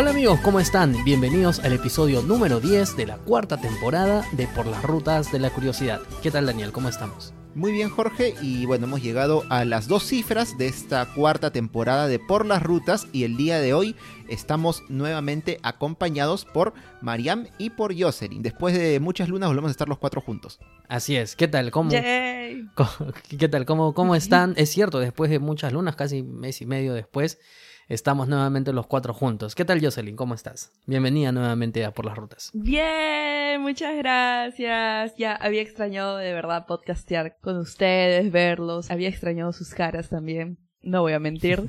Hola amigos, ¿cómo están? Bienvenidos al episodio número 10 de la cuarta temporada de Por las Rutas de la Curiosidad. ¿Qué tal Daniel? ¿Cómo estamos? Muy bien Jorge y bueno, hemos llegado a las dos cifras de esta cuarta temporada de Por las Rutas y el día de hoy estamos nuevamente acompañados por Mariam y por Jocelyn. Después de muchas lunas volvemos a estar los cuatro juntos. Así es, ¿qué tal? ¿Cómo, Yay. ¿qué tal? ¿Cómo, ¿Cómo están? Es cierto, después de muchas lunas, casi mes y medio después, estamos nuevamente los cuatro juntos. ¿Qué tal Jocelyn? ¿Cómo estás? Bienvenida nuevamente a Por las Rutas. Bien, muchas gracias. Ya había extrañado de verdad podcastear con ustedes, verlos. Había extrañado sus caras también. No voy a mentir.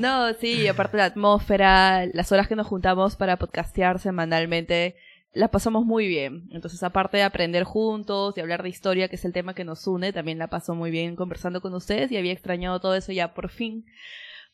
no, sí, aparte la atmósfera, las horas que nos juntamos para podcastear semanalmente, la pasamos muy bien. Entonces, aparte de aprender juntos, de hablar de historia, que es el tema que nos une, también la pasó muy bien conversando con ustedes y había extrañado todo eso ya por fin.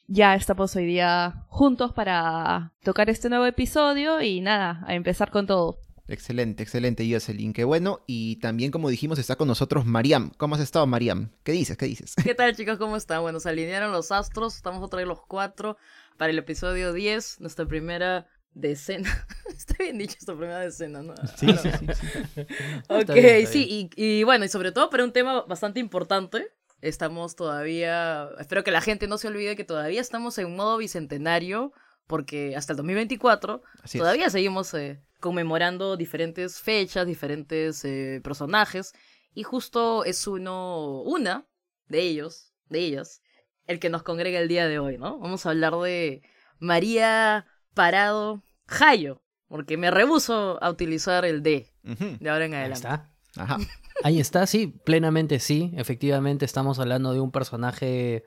Ya estamos hoy día juntos para tocar este nuevo episodio y nada, a empezar con todo. Excelente, excelente Jocelyn, qué bueno. Y también como dijimos está con nosotros Mariam. ¿Cómo has estado Mariam? ¿Qué dices? ¿Qué dices? ¿Qué tal chicos? ¿Cómo están? Bueno, se alinearon los astros, estamos otra vez los cuatro para el episodio 10, nuestra primera decena. Está bien dicho esta primera decena, ¿no? Sí, sí, sí. sí. Ok, Está bien, está sí, y, y bueno, y sobre todo para un tema bastante importante. Estamos todavía, espero que la gente no se olvide que todavía estamos en modo bicentenario, porque hasta el 2024 Así es. todavía seguimos eh, conmemorando diferentes fechas, diferentes eh, personajes, y justo es uno, una de ellos, de ellas, el que nos congrega el día de hoy, ¿no? Vamos a hablar de María Parado Jayo, porque me rehuso a utilizar el D de ahora en Ahí adelante. está. Ajá. Ahí está, sí, plenamente sí. Efectivamente estamos hablando de un personaje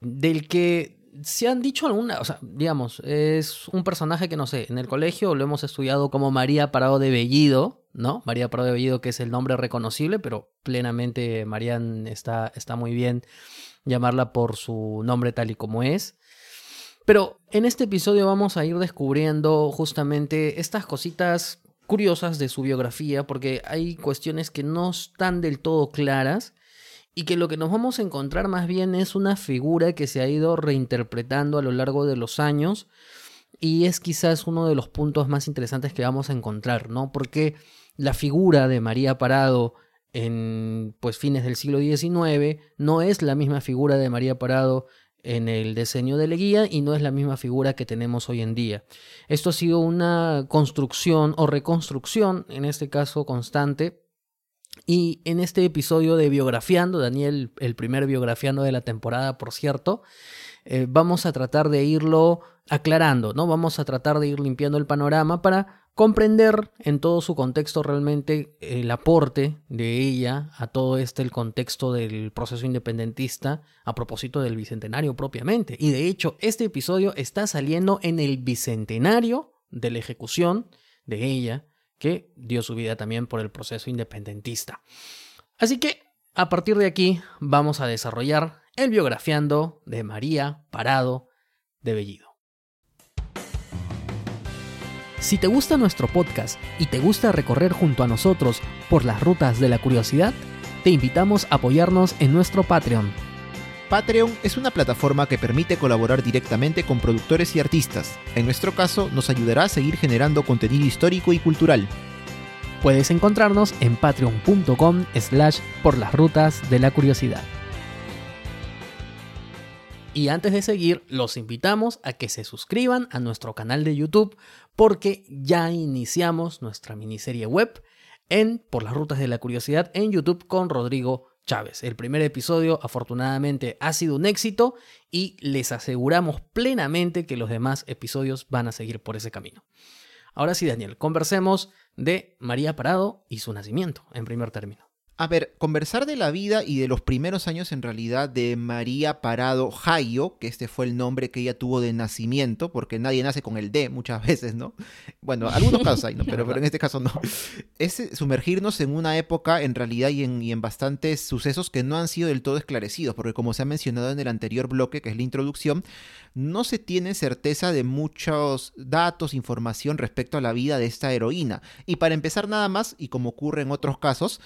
del que se han dicho alguna, o sea, digamos, es un personaje que no sé, en el colegio lo hemos estudiado como María Parado de Bellido, ¿no? María Parado de Bellido que es el nombre reconocible, pero plenamente Marian está, está muy bien llamarla por su nombre tal y como es. Pero en este episodio vamos a ir descubriendo justamente estas cositas curiosas de su biografía, porque hay cuestiones que no están del todo claras y que lo que nos vamos a encontrar más bien es una figura que se ha ido reinterpretando a lo largo de los años y es quizás uno de los puntos más interesantes que vamos a encontrar, ¿no? Porque la figura de María Parado en pues fines del siglo XIX no es la misma figura de María Parado en el diseño de Leguía y no es la misma figura que tenemos hoy en día. Esto ha sido una construcción o reconstrucción, en este caso constante, y en este episodio de Biografiando, Daniel, el primer Biografiando de la temporada, por cierto, eh, vamos a tratar de irlo aclarando, ¿no? Vamos a tratar de ir limpiando el panorama para comprender en todo su contexto realmente el aporte de ella a todo este el contexto del proceso independentista a propósito del bicentenario propiamente. Y de hecho, este episodio está saliendo en el bicentenario de la ejecución de ella, que dio su vida también por el proceso independentista. Así que, a partir de aquí, vamos a desarrollar el biografiando de María Parado de Bellido. Si te gusta nuestro podcast y te gusta recorrer junto a nosotros por las rutas de la curiosidad, te invitamos a apoyarnos en nuestro Patreon. Patreon es una plataforma que permite colaborar directamente con productores y artistas. En nuestro caso, nos ayudará a seguir generando contenido histórico y cultural. Puedes encontrarnos en patreon.com slash por las rutas de la curiosidad. Y antes de seguir, los invitamos a que se suscriban a nuestro canal de YouTube porque ya iniciamos nuestra miniserie web en Por las Rutas de la Curiosidad en YouTube con Rodrigo Chávez. El primer episodio afortunadamente ha sido un éxito y les aseguramos plenamente que los demás episodios van a seguir por ese camino. Ahora sí, Daniel, conversemos de María Parado y su nacimiento en primer término. A ver, conversar de la vida y de los primeros años en realidad de María Parado Jayo, que este fue el nombre que ella tuvo de nacimiento, porque nadie nace con el D muchas veces, ¿no? Bueno, algunos casos hay, ¿no? Pero, pero en este caso no. Es eh, sumergirnos en una época en realidad y en, y en bastantes sucesos que no han sido del todo esclarecidos, porque como se ha mencionado en el anterior bloque, que es la introducción, no se tiene certeza de muchos datos, información respecto a la vida de esta heroína. Y para empezar nada más, y como ocurre en otros casos,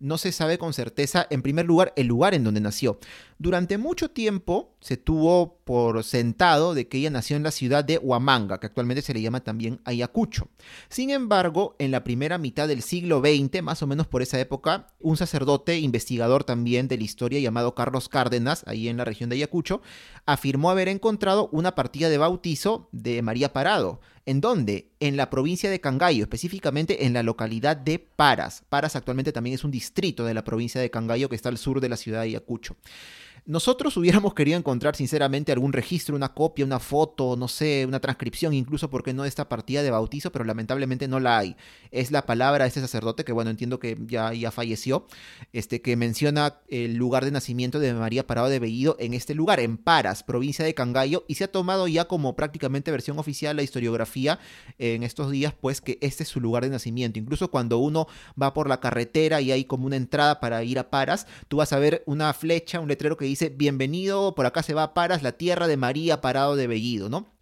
no se sabe con certeza, en primer lugar, el lugar en donde nació. Durante mucho tiempo se tuvo por sentado de que ella nació en la ciudad de Huamanga, que actualmente se le llama también Ayacucho. Sin embargo, en la primera mitad del siglo XX, más o menos por esa época, un sacerdote investigador también de la historia llamado Carlos Cárdenas, ahí en la región de Ayacucho, afirmó haber encontrado una partida de bautizo de María Parado. ¿En dónde? En la provincia de Cangallo, específicamente en la localidad de Paras. Paras actualmente también es un distrito de la provincia de Cangallo que está al sur de la ciudad de Ayacucho. Nosotros hubiéramos querido encontrar sinceramente algún registro, una copia, una foto, no sé, una transcripción, incluso porque no de esta partida de bautizo, pero lamentablemente no la hay. Es la palabra de este sacerdote, que bueno, entiendo que ya, ya falleció, este, que menciona el lugar de nacimiento de María Parado de Bellido en este lugar, en Paras, provincia de Cangallo, y se ha tomado ya como prácticamente versión oficial la historiografía en estos días, pues que este es su lugar de nacimiento. Incluso cuando uno va por la carretera y hay como una entrada para ir a Paras, tú vas a ver una flecha, un letrero que dice bienvenido, por acá se va Paras, la tierra de María Parado de Bellido, ¿no?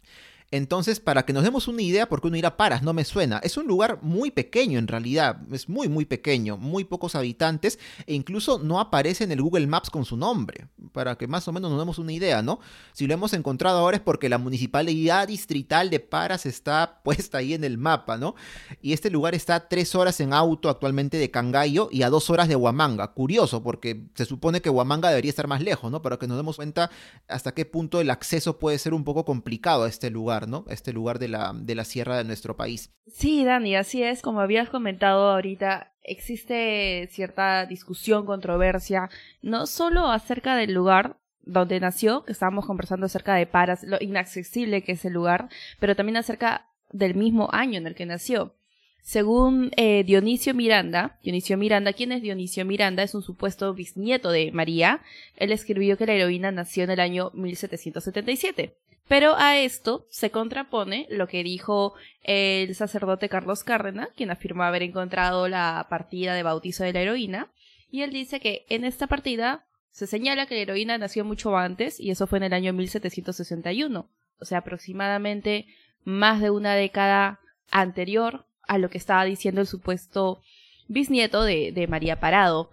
Entonces, para que nos demos una idea, porque uno irá a Paras, no me suena. Es un lugar muy pequeño en realidad, es muy, muy pequeño, muy pocos habitantes, e incluso no aparece en el Google Maps con su nombre, para que más o menos nos demos una idea, ¿no? Si lo hemos encontrado ahora es porque la municipalidad distrital de Paras está puesta ahí en el mapa, ¿no? Y este lugar está a tres horas en auto actualmente de Cangallo y a dos horas de Huamanga. Curioso, porque se supone que Huamanga debería estar más lejos, ¿no? Para que nos demos cuenta hasta qué punto el acceso puede ser un poco complicado a este lugar. ¿No? Este lugar de la, de la sierra de nuestro país. Sí, Dani, así es. Como habías comentado ahorita, existe cierta discusión, controversia, no solo acerca del lugar donde nació, que estábamos conversando acerca de Paras, lo inaccesible que es el lugar, pero también acerca del mismo año en el que nació. Según eh, Dionisio Miranda, Dionisio Miranda, ¿quién es Dionisio Miranda? Es un supuesto bisnieto de María. Él escribió que la heroína nació en el año 1777. Pero a esto se contrapone lo que dijo el sacerdote Carlos Cárdenas, quien afirmó haber encontrado la partida de bautizo de la heroína, y él dice que en esta partida se señala que la heroína nació mucho antes, y eso fue en el año 1761, o sea, aproximadamente más de una década anterior a lo que estaba diciendo el supuesto bisnieto de, de María Parado.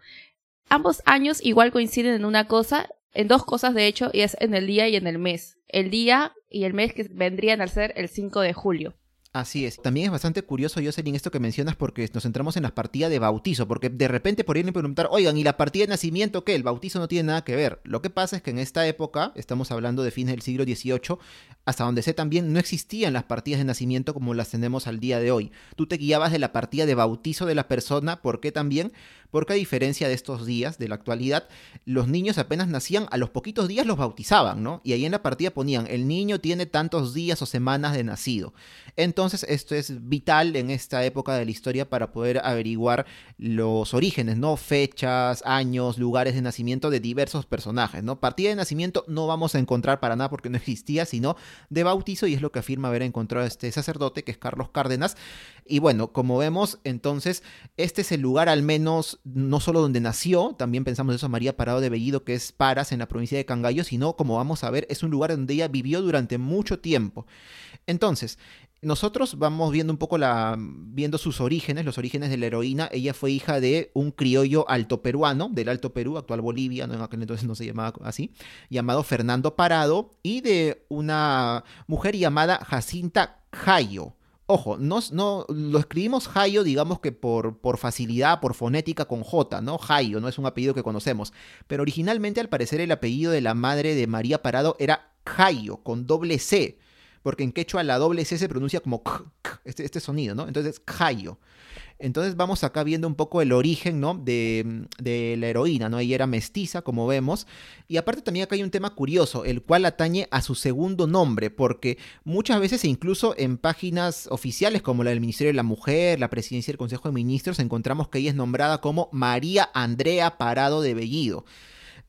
Ambos años igual coinciden en una cosa, en dos cosas de hecho, y es en el día y en el mes. El día y el mes que vendrían a ser el 5 de julio. Así es. También es bastante curioso, Jocelyn, esto que mencionas porque nos centramos en las partidas de bautizo, porque de repente podrían preguntar, oigan, ¿y la partida de nacimiento qué? El bautizo no tiene nada que ver. Lo que pasa es que en esta época, estamos hablando de fines del siglo XVIII, hasta donde sé también, no existían las partidas de nacimiento como las tenemos al día de hoy. Tú te guiabas de la partida de bautizo de la persona, ¿por qué también? Porque a diferencia de estos días, de la actualidad, los niños apenas nacían, a los poquitos días los bautizaban, ¿no? Y ahí en la partida ponían, el niño tiene tantos días o semanas de nacido. Entonces, esto es vital en esta época de la historia para poder averiguar los orígenes, ¿no? Fechas, años, lugares de nacimiento de diversos personajes, ¿no? Partida de nacimiento no vamos a encontrar para nada porque no existía, sino de bautizo y es lo que afirma haber encontrado este sacerdote que es Carlos Cárdenas. Y bueno, como vemos, entonces, este es el lugar al menos no solo donde nació, también pensamos eso María Parado de Bellido, que es Paras en la provincia de Cangallo, sino como vamos a ver, es un lugar donde ella vivió durante mucho tiempo. Entonces, nosotros vamos viendo un poco la viendo sus orígenes, los orígenes de la heroína. Ella fue hija de un criollo alto peruano, del Alto Perú, actual Bolivia, en aquel entonces no se llamaba así, llamado Fernando Parado, y de una mujer llamada Jacinta Jayo. Ojo, no, lo escribimos Jayo, digamos que por, por facilidad, por fonética con J, ¿no? Jayo, no es un apellido que conocemos. Pero originalmente, al parecer, el apellido de la madre de María Parado era Jayo, con doble C porque en quechua la doble C se pronuncia como este, este sonido, ¿no? Entonces, Jayo. Entonces vamos acá viendo un poco el origen, ¿no? De, de, la heroína, ¿no? Ella era mestiza, como vemos. Y aparte también acá hay un tema curioso, el cual atañe a su segundo nombre, porque muchas veces incluso en páginas oficiales como la del Ministerio de la Mujer, la Presidencia del Consejo de Ministros, encontramos que ella es nombrada como María Andrea Parado de Bellido.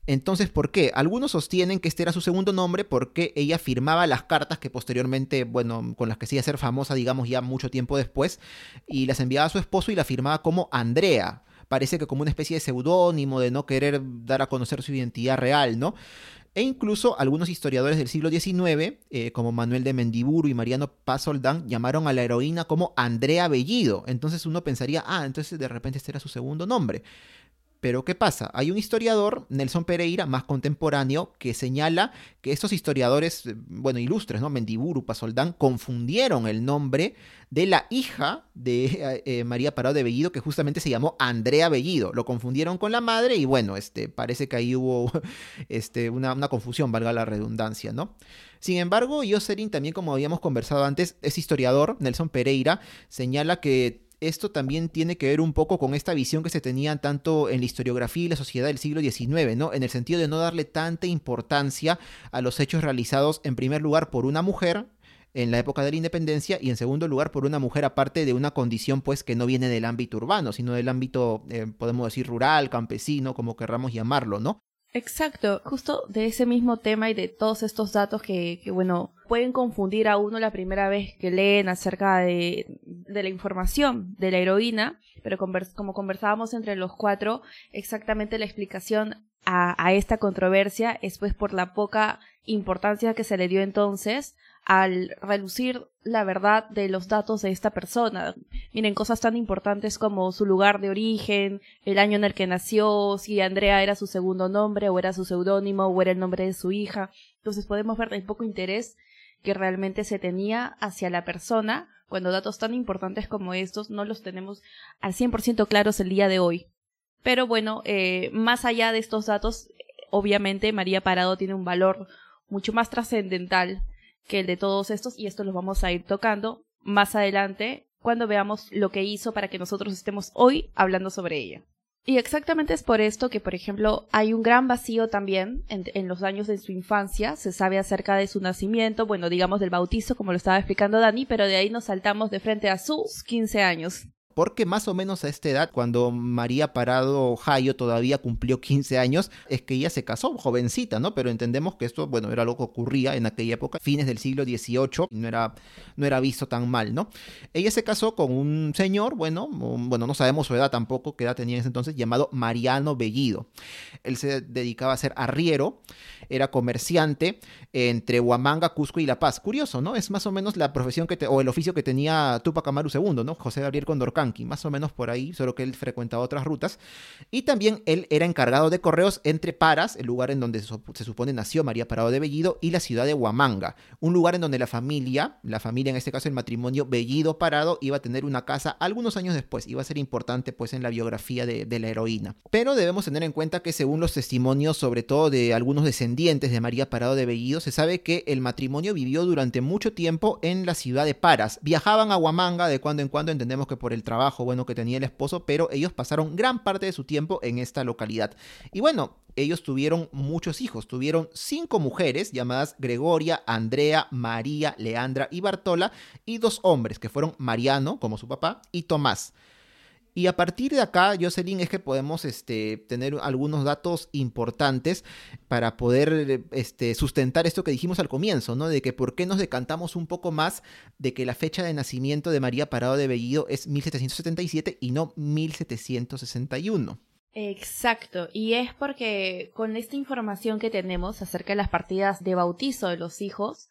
Entonces, ¿por qué? Algunos sostienen que este era su segundo nombre porque ella firmaba las cartas que posteriormente, bueno, con las que se iba a ser famosa, digamos, ya mucho tiempo después, y las enviaba a su esposo y la firmaba como Andrea. Parece que como una especie de seudónimo de no querer dar a conocer su identidad real, ¿no? E incluso algunos historiadores del siglo XIX, eh, como Manuel de Mendiburu y Mariano Pazoldán, llamaron a la heroína como Andrea Bellido. Entonces uno pensaría, ah, entonces de repente este era su segundo nombre. Pero ¿qué pasa? Hay un historiador, Nelson Pereira, más contemporáneo, que señala que estos historiadores, eh, bueno, ilustres, ¿no? Mendiburu, Pasoldán, confundieron el nombre de la hija de eh, eh, María Parado de Bellido, que justamente se llamó Andrea Bellido. Lo confundieron con la madre y bueno, este, parece que ahí hubo este, una, una confusión, valga la redundancia, ¿no? Sin embargo, Jocelyn también, como habíamos conversado antes, es historiador, Nelson Pereira, señala que esto también tiene que ver un poco con esta visión que se tenía tanto en la historiografía y la sociedad del siglo XIX, ¿no? En el sentido de no darle tanta importancia a los hechos realizados en primer lugar por una mujer en la época de la independencia y en segundo lugar por una mujer aparte de una condición pues que no viene del ámbito urbano, sino del ámbito, eh, podemos decir, rural, campesino, como querramos llamarlo, ¿no? Exacto, justo de ese mismo tema y de todos estos datos que, que, bueno, pueden confundir a uno la primera vez que leen acerca de, de la información de la heroína, pero como conversábamos entre los cuatro, exactamente la explicación a, a esta controversia es pues por la poca importancia que se le dio entonces al relucir la verdad de los datos de esta persona. Miren, cosas tan importantes como su lugar de origen, el año en el que nació, si Andrea era su segundo nombre o era su seudónimo o era el nombre de su hija. Entonces podemos ver el poco interés que realmente se tenía hacia la persona cuando datos tan importantes como estos no los tenemos al 100% claros el día de hoy. Pero bueno, eh, más allá de estos datos, obviamente María Parado tiene un valor mucho más trascendental que el de todos estos y esto lo vamos a ir tocando más adelante cuando veamos lo que hizo para que nosotros estemos hoy hablando sobre ella. Y exactamente es por esto que, por ejemplo, hay un gran vacío también en, en, los años de su infancia. Se sabe acerca de su nacimiento, bueno, digamos del bautizo, como lo estaba explicando Dani, pero de ahí nos saltamos de frente a sus 15 años. Porque más o menos a esta edad, cuando María Parado Jayo todavía cumplió 15 años, es que ella se casó, jovencita, ¿no? Pero entendemos que esto, bueno, era lo que ocurría en aquella época, fines del siglo XVIII, no era, no era visto tan mal, ¿no? Ella se casó con un señor, bueno, bueno, no sabemos su edad tampoco, qué edad tenía en ese entonces, llamado Mariano Bellido. Él se dedicaba a ser arriero, era comerciante entre Huamanga, Cusco y La Paz. Curioso, ¿no? Es más o menos la profesión que, o el oficio que tenía Tupac Amaru II, ¿no? José Gabriel Condorcán más o menos por ahí, solo que él frecuentaba otras rutas. Y también él era encargado de correos entre Paras, el lugar en donde se supone nació María Parado de Bellido, y la ciudad de Huamanga, un lugar en donde la familia, la familia en este caso el matrimonio Bellido Parado, iba a tener una casa algunos años después, iba a ser importante pues en la biografía de la heroína. Pero debemos tener en cuenta que según los testimonios, sobre todo de algunos descendientes de María Parado de Bellido, se sabe que el matrimonio vivió durante mucho tiempo en la ciudad de Paras. Viajaban a Huamanga de cuando en cuando, entendemos que por el trabajo bueno que tenía el esposo, pero ellos pasaron gran parte de su tiempo en esta localidad. Y bueno, ellos tuvieron muchos hijos, tuvieron cinco mujeres llamadas Gregoria, Andrea, María, Leandra y Bartola, y dos hombres que fueron Mariano, como su papá, y Tomás. Y a partir de acá, Jocelyn, es que podemos este, tener algunos datos importantes para poder este, sustentar esto que dijimos al comienzo, ¿no? De que por qué nos decantamos un poco más de que la fecha de nacimiento de María Parado de Bellido es 1777 y no 1761. Exacto, y es porque con esta información que tenemos acerca de las partidas de bautizo de los hijos,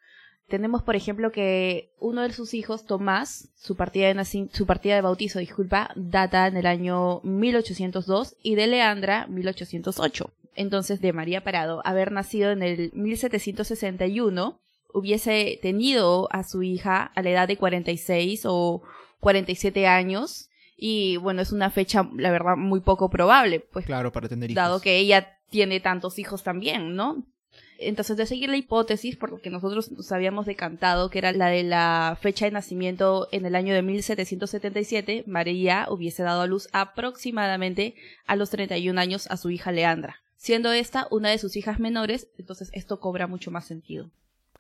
tenemos, por ejemplo, que uno de sus hijos, Tomás, su partida de, su partida de bautizo, disculpa, data en el año 1802 y de Leandra 1808. Entonces, de María Parado, haber nacido en el 1761, hubiese tenido a su hija a la edad de 46 o 47 años. Y bueno, es una fecha, la verdad, muy poco probable. Pues, claro, para tener hijos. Dado que ella tiene tantos hijos también, ¿no? Entonces, de seguir la hipótesis, por lo que nosotros nos habíamos decantado, que era la de la fecha de nacimiento en el año de 1777, María hubiese dado a luz aproximadamente a los 31 años a su hija Leandra. Siendo esta una de sus hijas menores, entonces esto cobra mucho más sentido.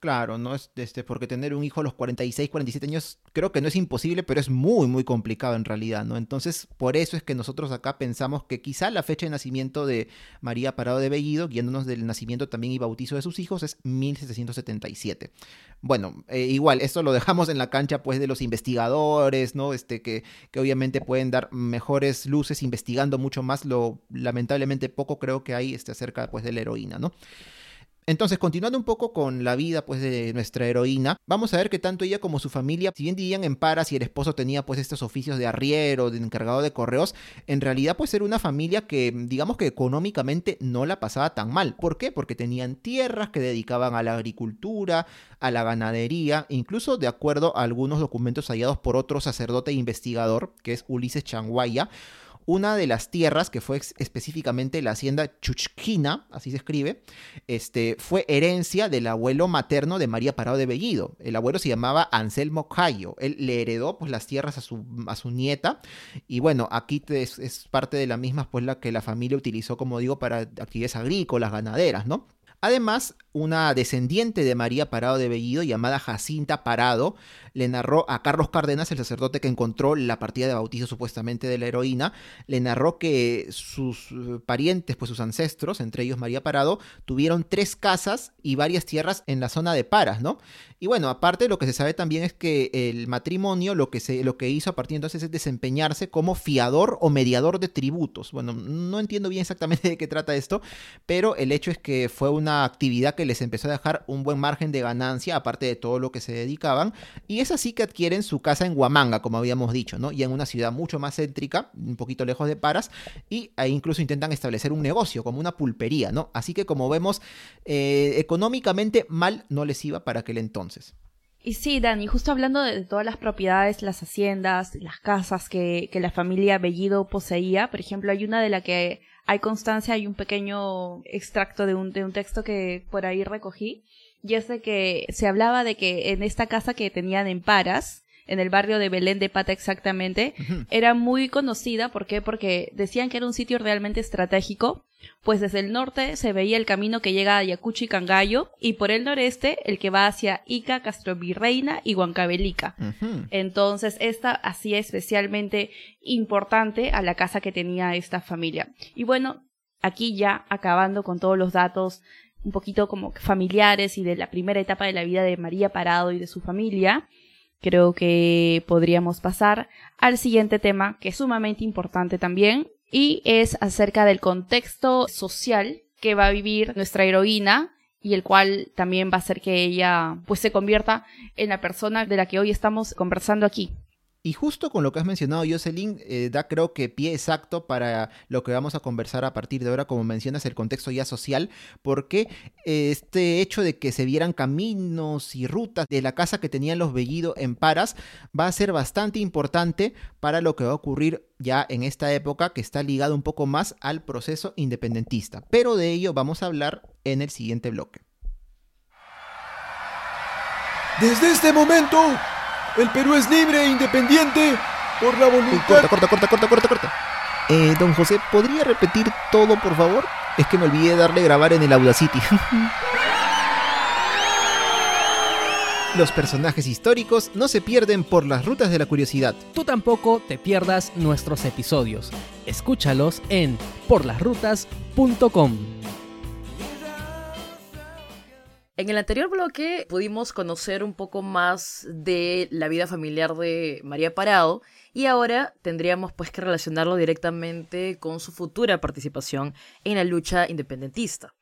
Claro, no es este, porque tener un hijo a los 46, 47 años creo que no es imposible, pero es muy, muy complicado en realidad, ¿no? Entonces, por eso es que nosotros acá pensamos que quizá la fecha de nacimiento de María Parado de Bellido, guiándonos del nacimiento también y bautizo de sus hijos, es 1777. Bueno, eh, igual, esto lo dejamos en la cancha pues de los investigadores, ¿no? Este, que, que obviamente pueden dar mejores luces investigando mucho más lo lamentablemente poco creo que hay este, acerca pues de la heroína, ¿no? Entonces, continuando un poco con la vida pues de nuestra heroína, vamos a ver que tanto ella como su familia, si bien vivían en Paras y el esposo tenía pues estos oficios de arriero, de encargado de correos, en realidad pues era una familia que digamos que económicamente no la pasaba tan mal. ¿Por qué? Porque tenían tierras que dedicaban a la agricultura, a la ganadería, incluso de acuerdo a algunos documentos hallados por otro sacerdote e investigador, que es Ulises Changuaya, una de las tierras, que fue específicamente la hacienda Chuchquina, así se escribe, este, fue herencia del abuelo materno de María Parado de Bellido. El abuelo se llamaba Anselmo Cayo. Él le heredó pues, las tierras a su, a su nieta. Y bueno, aquí es, es parte de la misma pues, la que la familia utilizó, como digo, para actividades agrícolas, ganaderas, ¿no? Además, una descendiente de María Parado de Bellido, llamada Jacinta Parado, le narró a Carlos Cárdenas, el sacerdote que encontró la partida de bautizo supuestamente de la heroína, le narró que sus eh, parientes, pues sus ancestros, entre ellos María Parado, tuvieron tres casas y varias tierras en la zona de Paras, ¿no? Y bueno, aparte lo que se sabe también es que el matrimonio lo que, se, lo que hizo a partir de entonces es desempeñarse como fiador o mediador de tributos. Bueno, no entiendo bien exactamente de qué trata esto, pero el hecho es que fue una actividad que les empezó a dejar un buen margen de ganancia, aparte de todo lo que se dedicaban, y es así que adquieren su casa en Huamanga, como habíamos dicho, ¿no? Y en una ciudad mucho más céntrica, un poquito lejos de Paras, y ahí incluso intentan establecer un negocio, como una pulpería, ¿no? Así que como vemos, eh, económicamente mal no les iba para aquel entonces. Y sí, Dani, justo hablando de todas las propiedades, las haciendas, las casas que, que la familia Bellido poseía, por ejemplo, hay una de la que hay constancia, hay un pequeño extracto de un, de un texto que por ahí recogí, y es de que se hablaba de que en esta casa que tenían en Paras, en el barrio de Belén de Pata exactamente, era muy conocida. ¿Por qué? Porque decían que era un sitio realmente estratégico, pues desde el norte se veía el camino que llega a Ayacucho y Cangallo, y por el noreste el que va hacia Ica, Castrovirreina y Huancavelica. Entonces, esta hacía especialmente importante a la casa que tenía esta familia. Y bueno, aquí ya acabando con todos los datos un poquito como familiares y de la primera etapa de la vida de María Parado y de su familia, creo que podríamos pasar al siguiente tema, que es sumamente importante también, y es acerca del contexto social que va a vivir nuestra heroína y el cual también va a hacer que ella pues se convierta en la persona de la que hoy estamos conversando aquí. Y justo con lo que has mencionado, Jocelyn, eh, da creo que pie exacto para lo que vamos a conversar a partir de ahora, como mencionas, el contexto ya social, porque este hecho de que se vieran caminos y rutas de la casa que tenían los Bellido en Paras va a ser bastante importante para lo que va a ocurrir ya en esta época que está ligado un poco más al proceso independentista. Pero de ello vamos a hablar en el siguiente bloque. Desde este momento el Perú es libre e independiente por la voluntad. corta, corta, corta, corta, corta, corta. Eh, don José, ¿podría repetir todo, por favor? Es que me olvidé de darle grabar en el Audacity. Los personajes históricos no se pierden por las rutas de la curiosidad. Tú tampoco te pierdas nuestros episodios. Escúchalos en porlasrutas.com. En el anterior bloque pudimos conocer un poco más de la vida familiar de María Parado y ahora tendríamos pues que relacionarlo directamente con su futura participación en la lucha independentista.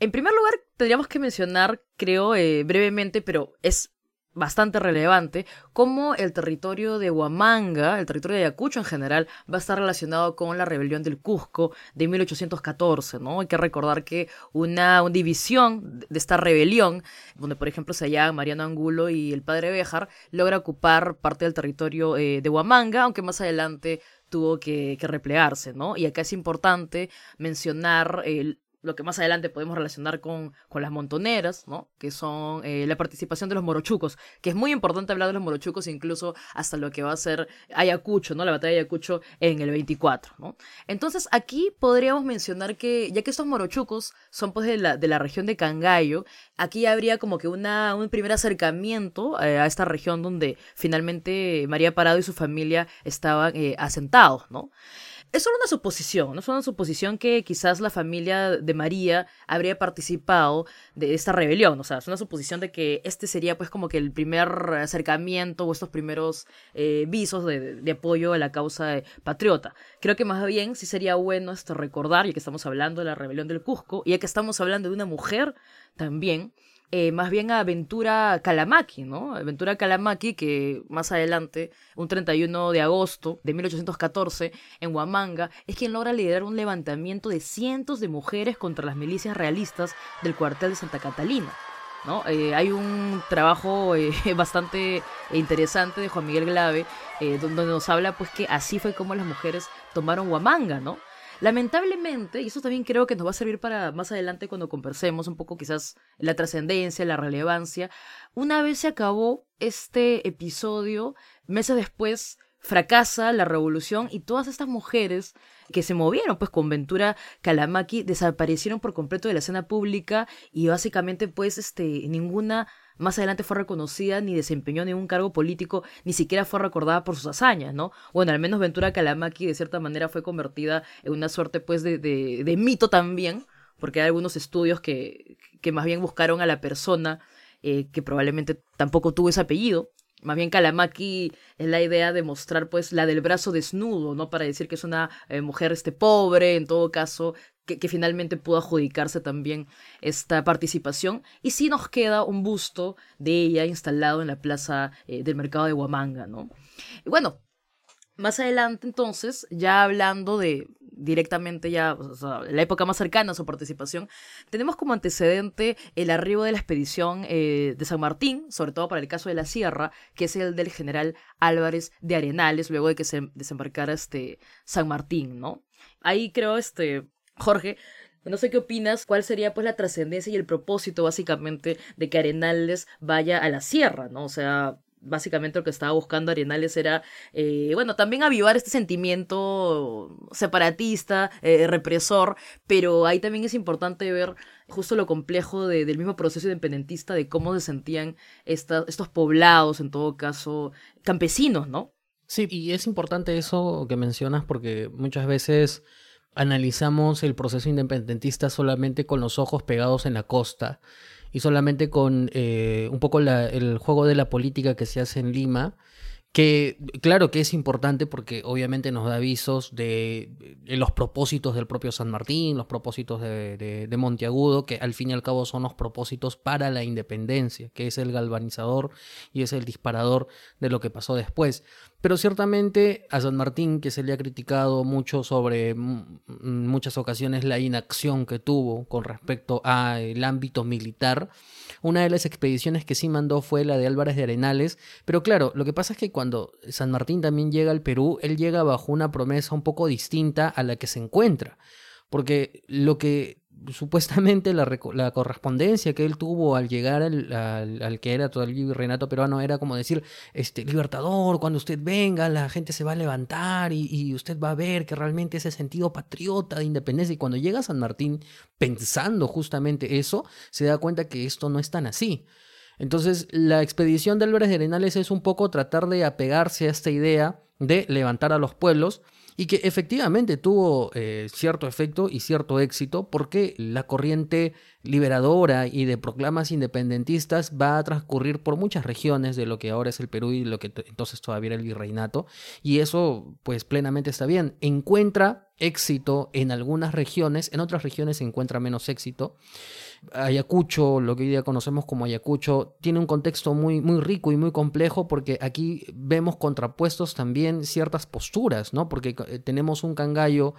En primer lugar, tendríamos que mencionar, creo, eh, brevemente, pero es bastante relevante, cómo el territorio de Huamanga, el territorio de Ayacucho en general, va a estar relacionado con la rebelión del Cusco de 1814, ¿no? Hay que recordar que una, división de esta rebelión, donde por ejemplo se hallaban Mariano Angulo y el padre Béjar, logra ocupar parte del territorio eh, de Huamanga, aunque más adelante tuvo que, replegarse, ¿no? Y acá es importante mencionar el lo que más adelante podemos relacionar con, con las montoneras, ¿no? Que son eh, la participación de los morochucos, que es muy importante hablar de los morochucos incluso hasta lo que va a ser Ayacucho, ¿no? La batalla de Ayacucho en el 24, ¿no? Entonces aquí podríamos mencionar que, ya que estos morochucos son pues de la, de la región de Cangallo, aquí habría como que una, un primer acercamiento eh, a esta región donde finalmente María Parado y su familia estaban eh, asentados, ¿no? Es solo una suposición, ¿no? Es una suposición que quizás la familia de María habría participado de esta rebelión, o sea, es una suposición de que este sería pues como que el primer acercamiento o estos primeros eh, visos de, de, apoyo a la causa patriota. Creo que más bien sí sería bueno esto recordar, ya que estamos hablando de la rebelión del Cusco, y ya que estamos hablando de una mujer también, eh, más bien a Ventura Calamaki, ¿no? Ventura Calamaki, que más adelante, un 31 de agosto de 1814, en Huamanga, es quien logra liderar un levantamiento de cientos de mujeres contra las milicias realistas del cuartel de Santa Catalina. ¿no? Eh, hay un trabajo eh, bastante interesante de Juan Miguel Glave, donde nos habla pues que así fue como las mujeres tomaron Huamanga, ¿no? Lamentablemente, y eso también creo que nos va a servir para más adelante cuando conversemos un poco quizás la trascendencia, la relevancia, una vez se acabó este episodio, meses después fracasa la revolución y todas estas mujeres que se movieron pues con Ventura Calamaki desaparecieron por completo de la escena pública y básicamente pues este ninguna más adelante fue reconocida ni desempeñó ningún cargo político, ni siquiera fue recordada por sus hazañas, ¿no? Bueno, al menos Ventura Calamaki de cierta manera fue convertida en una suerte pues de, de, mito también, porque hay algunos estudios que, que más bien buscaron a la persona eh, que probablemente tampoco tuvo ese apellido, más bien Calamaki es la idea de mostrar pues la del brazo desnudo, ¿no? Para decir que es una eh, mujer este pobre, en todo caso, que, finalmente pudo adjudicarse también esta participación. Y sí nos queda un busto de ella instalado en la plaza eh, del mercado de Huamanga, ¿no? Y bueno, más adelante entonces, ya hablando de directamente ya, la época más cercana a su participación, tenemos como antecedente el arribo de la expedición eh, de San Martín, sobre todo para el caso de la Sierra, que es el del general Álvarez de Arenales, luego de que se desembarcara este San Martín, ¿no? Ahí creo, este, Jorge, no sé qué opinas, cuál sería pues la trascendencia y el propósito básicamente de que Arenales vaya a la sierra, ¿no? O sea, básicamente lo que estaba buscando Arenales era, eh, bueno, también avivar este sentimiento separatista, eh, represor, pero ahí también es importante ver justo lo complejo del mismo proceso independentista, de cómo se sentían estos poblados, en todo caso, campesinos, ¿no? Sí, y es importante eso que mencionas porque muchas veces analizamos el proceso independentista solamente con los ojos pegados en la costa y solamente con eh, un poco el juego de la política que se hace en Lima que claro que es importante porque obviamente nos da avisos de, los propósitos del propio San Martín, los propósitos de, de, Monteagudo, que al fin y al cabo son los propósitos para la independencia, que es el galvanizador y es el disparador de lo que pasó después. Pero ciertamente a San Martín, que se le ha criticado mucho sobre muchas ocasiones la inacción que tuvo con respecto al ámbito militar, una de las expediciones que sí mandó fue la de Álvarez de Arenales, pero claro, lo que pasa es que cuando San Martín también llega al Perú, él llega bajo una promesa un poco distinta a la que se encuentra, porque lo que supuestamente la, la, correspondencia que él tuvo al llegar al, al, que era todo el Renato peruano era como decir, este, libertador, cuando usted venga la gente se va a levantar y, y, usted va a ver que realmente ese sentido patriota de independencia y cuando llega a San Martín pensando justamente eso, se da cuenta que esto no es tan así. Entonces, la expedición de Álvarez de Arenales es un poco tratar de apegarse a esta idea de levantar a los pueblos, y que efectivamente tuvo eh, cierto efecto y cierto éxito porque la corriente liberadora y de proclamas independentistas va a transcurrir por muchas regiones de lo que ahora es el Perú y lo que entonces todavía era el virreinato y eso pues plenamente está bien. Encuentra éxito en algunas regiones, en otras regiones se encuentra menos éxito. Ayacucho, lo que hoy día conocemos como Ayacucho, tiene un contexto muy, muy rico y muy complejo porque aquí vemos contrapuestos también ciertas posturas, ¿no? Porque eh, tenemos un cangallo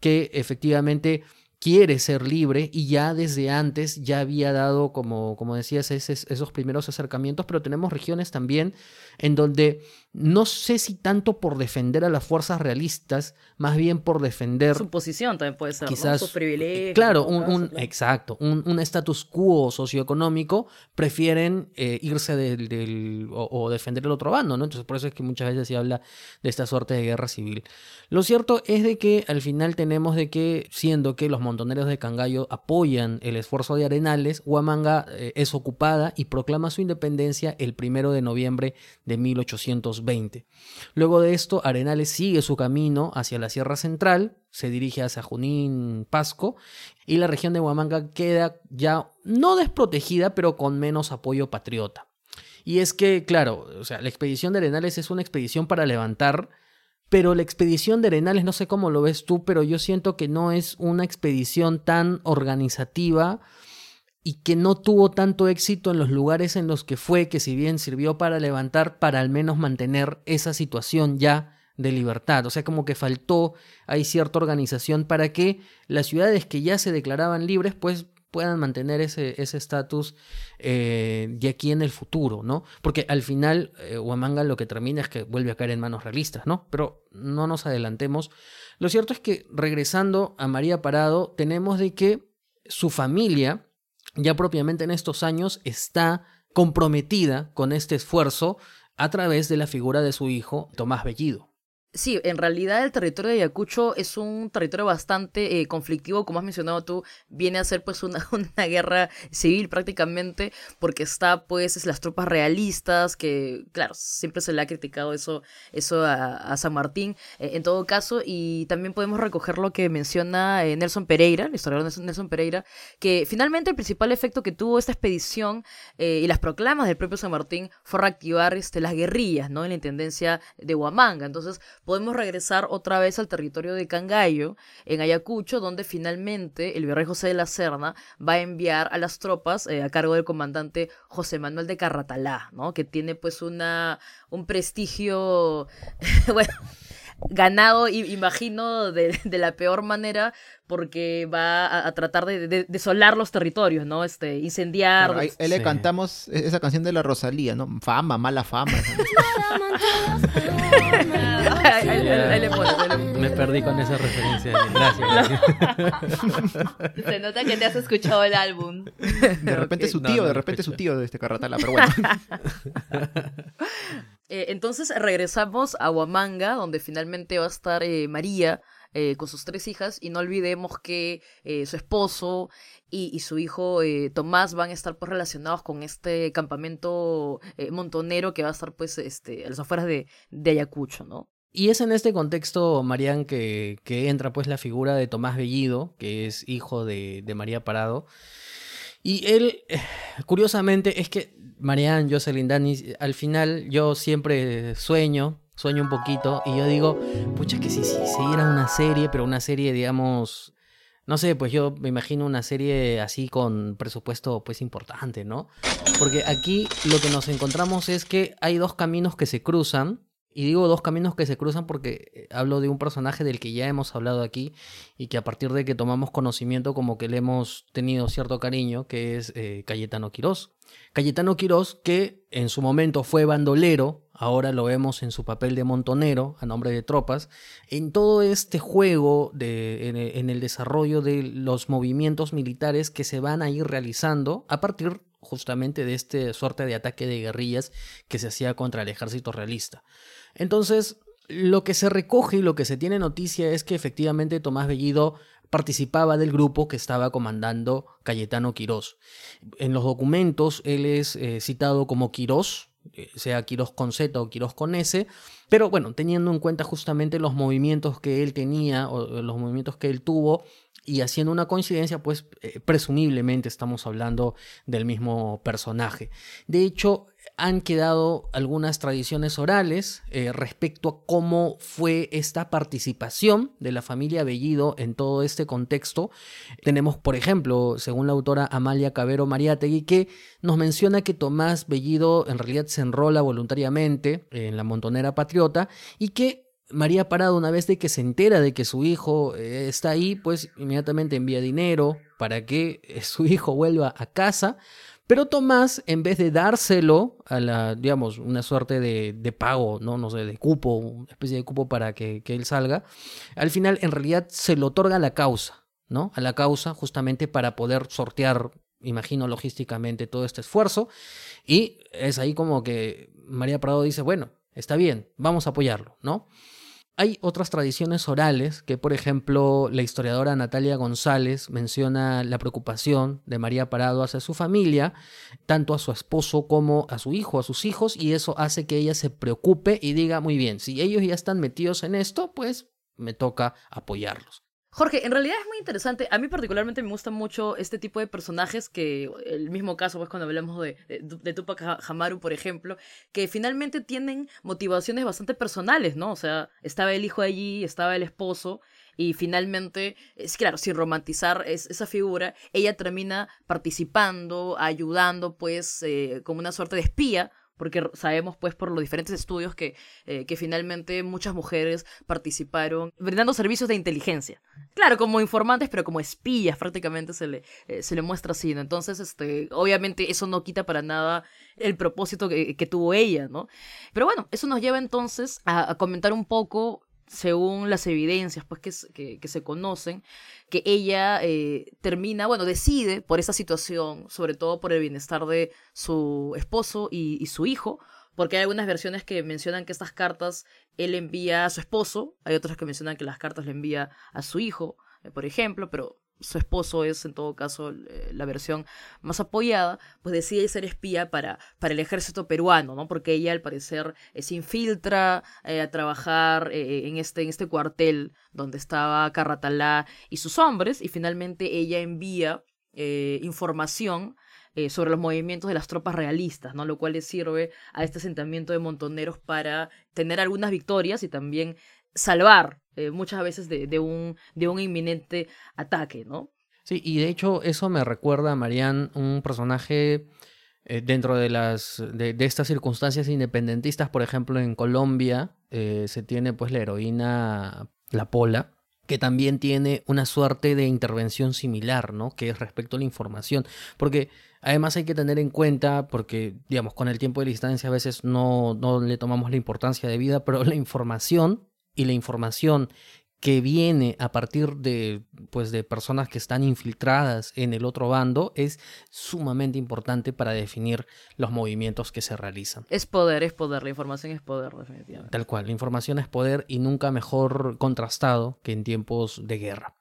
que efectivamente quiere ser libre y ya desde antes ya había dado, como, como decías, esos primeros acercamientos, pero tenemos regiones también en donde no sé si tanto por defender a las fuerzas realistas, más bien por defender... Su posición también puede ser, quizás, Su privilegio. Claro, un, exacto, un, status quo socioeconómico, prefieren eh, irse del, o, defender el otro bando, ¿no? Entonces por eso es que muchas veces se habla de esta suerte de guerra civil. Lo cierto es de que al final tenemos de que, siendo que los montoneros de Cangallo apoyan el esfuerzo de Arenales, Huamanga eh, es ocupada y proclama su independencia el primero de noviembre de 1820. Luego de esto, Arenales sigue su camino hacia la Sierra Central, se dirige hacia Junín, Pasco, y la región de Huamanga queda ya no desprotegida, pero con menos apoyo patriota. Y es que, claro, o sea, la expedición de Arenales es una expedición para levantar pero la expedición de Arenales, no sé cómo lo ves tú, pero yo siento que no es una expedición tan organizativa y que no tuvo tanto éxito en los lugares en los que fue, que si bien sirvió para levantar, para al menos mantener esa situación ya de libertad. O sea, como que faltó, hay cierta organización para que las ciudades que ya se declaraban libres, pues puedan mantener ese estatus eh, de aquí en el futuro, ¿no? Porque al final eh, Huamanga lo que termina es que vuelve a caer en manos realistas, ¿no? Pero no nos adelantemos. Lo cierto es que regresando a María Parado, tenemos de que su familia, ya propiamente en estos años, está comprometida con este esfuerzo a través de la figura de su hijo, Tomás Bellido. Sí, en realidad el territorio de Ayacucho es un territorio bastante eh, conflictivo, como has mencionado tú, viene a ser pues una, una, guerra civil prácticamente, porque está pues las tropas realistas, que claro, siempre se le ha criticado eso, eso a, San Martín, eh, en todo caso, y también podemos recoger lo que menciona eh, Nelson Pereira, el historiador Nelson Pereira, que finalmente el principal efecto que tuvo esta expedición y las proclamas del propio San Martín fue reactivar este, las guerrillas, ¿no? En la intendencia de Huamanga, entonces podemos regresar otra vez al territorio de Cangallo, en Ayacucho, donde finalmente el virrey José de la Serna va a enviar a las tropas eh, a cargo del comandante José Manuel de Carratalá, ¿no? Que tiene pues una, un prestigio, bueno ganado, imagino, de, de, la peor manera, porque va a, tratar de, desolar los territorios, ¿no? Este, incendiar. ahí, le cantamos esa canción de la Rosalía, ¿no? Fama, mala fama. Me perdí con esa referencia. Gracias. Se nota que te has escuchado el álbum. De repente su tío, de repente su tío de este Carratala, pero bueno. Eh, entonces regresamos a Huamanga, donde finalmente va a estar eh, María eh, con sus tres hijas, y no olvidemos que su esposo y, su hijo Tomás van a estar pues relacionados con este campamento montonero que va a estar pues este, a las afueras de, de Ayacucho, ¿no? Y es en este contexto, Marian, que, entra pues la figura de Tomás Bellido, que es hijo de, María Parado. Y él, curiosamente, es que Marianne, Jocelyn, Dani, al final yo siempre sueño, sueño un poquito y yo digo, pucha, que si, si siguiera una serie, pero una serie, digamos, no sé, pues yo me imagino una serie así con presupuesto pues importante, ¿no? Porque aquí lo que nos encontramos es que hay dos caminos que se cruzan y digo dos caminos que se cruzan porque eh, hablo de un personaje del que ya hemos hablado aquí y que a partir de que tomamos conocimiento como que le hemos tenido cierto cariño, que es eh, Cayetano Quirós. Cayetano Quirós que en su momento fue bandolero, ahora lo vemos en su papel de montonero a nombre de tropas, en todo este juego de, en, el desarrollo de los movimientos militares que se van a ir realizando a partir justamente de este suerte de ataque de guerrillas que se hacía contra el ejército realista. Entonces, lo que se recoge y lo que se tiene noticia es que efectivamente Tomás Bellido participaba del grupo que estaba comandando Cayetano Quirós. En los documentos él es eh, citado como Quirós, eh, sea Quirós con Z o Quirós con S, pero bueno, teniendo en cuenta justamente los movimientos que él tenía o los movimientos que él tuvo y haciendo una coincidencia, pues eh, presumiblemente estamos hablando del mismo personaje. De hecho, han quedado algunas tradiciones orales eh, respecto a cómo fue esta participación de la familia Bellido en todo este contexto. Tenemos, por ejemplo, según la autora Amalia Cabero Mariátegui, que nos menciona que Tomás Bellido en realidad se enrola voluntariamente en la montonera patriota y que María Parado, una vez de que se entera de que su hijo eh, está ahí, pues inmediatamente envía dinero para que eh, su hijo vuelva a casa. Pero Tomás, en vez de dárselo a la, digamos, una suerte de, pago, ¿no? No sé, de cupo, una especie de cupo para que, él salga, al final en realidad se lo otorga a la causa, ¿no? A la causa justamente para poder sortear, imagino, logísticamente todo este esfuerzo. Y es ahí como que María Parado dice, bueno, está bien, vamos a apoyarlo, ¿no? Hay otras tradiciones orales que, por ejemplo, la historiadora Natalia González menciona la preocupación de María Parado hacia su familia, tanto a su esposo como a su hijo, a sus hijos, y eso hace que ella se preocupe y diga, muy bien, si ellos ya están metidos en esto, pues me toca apoyarlos. Jorge, en realidad es muy interesante. A mí particularmente me gusta mucho este tipo de personajes que, el mismo caso, pues cuando hablamos de, de, Tupac Hamaru, por ejemplo, que finalmente tienen motivaciones bastante personales, ¿no? O sea, estaba el hijo allí, estaba el esposo, y finalmente, es claro, sin romantizar es, esa figura, ella termina participando, ayudando, pues, eh, como una suerte de espía porque sabemos pues por los diferentes estudios que, eh, que finalmente muchas mujeres participaron brindando servicios de inteligencia. Claro, como informantes, pero como espías prácticamente se le, eh, se le muestra así. Entonces, este, obviamente eso no quita para nada el propósito que, que tuvo ella, ¿no? Pero bueno, eso nos lleva entonces a comentar un poco según las evidencias pues, que, que, se conocen, que ella eh, termina, bueno, decide por esa situación, sobre todo por el bienestar de su esposo y, su hijo, porque hay algunas versiones que mencionan que estas cartas él envía a su esposo, hay otras que mencionan que las cartas le envía a su hijo, eh, por ejemplo, pero su esposo es en todo caso eh, la versión más apoyada, pues decide ser espía para, para el ejército peruano, ¿no? Porque ella al parecer eh, se infiltra eh, a trabajar en, este, en este cuartel donde estaba Carratalá y sus hombres y finalmente ella envía información sobre los movimientos de las tropas realistas, ¿no? Lo cual le sirve a este asentamiento de montoneros para tener algunas victorias y también salvar eh, muchas veces de, un, de un inminente ataque, ¿no? Sí, y de hecho eso me recuerda a Marianne, un personaje eh, dentro de, las, de, de, estas circunstancias independentistas, por ejemplo, en Colombia eh, se tiene pues la heroína La Pola, que también tiene una suerte de intervención similar, ¿no? Que es respecto a la información. Porque además hay que tener en cuenta, porque, digamos, con el tiempo de distancia a veces no, no le tomamos la importancia de vida, pero la información y la información que viene a partir de, pues, de personas que están infiltradas en el otro bando es sumamente importante para definir los movimientos que se realizan. Es poder, es poder, la información es poder, definitivamente. Tal cual, la información es poder y nunca mejor contrastado que en tiempos de guerra.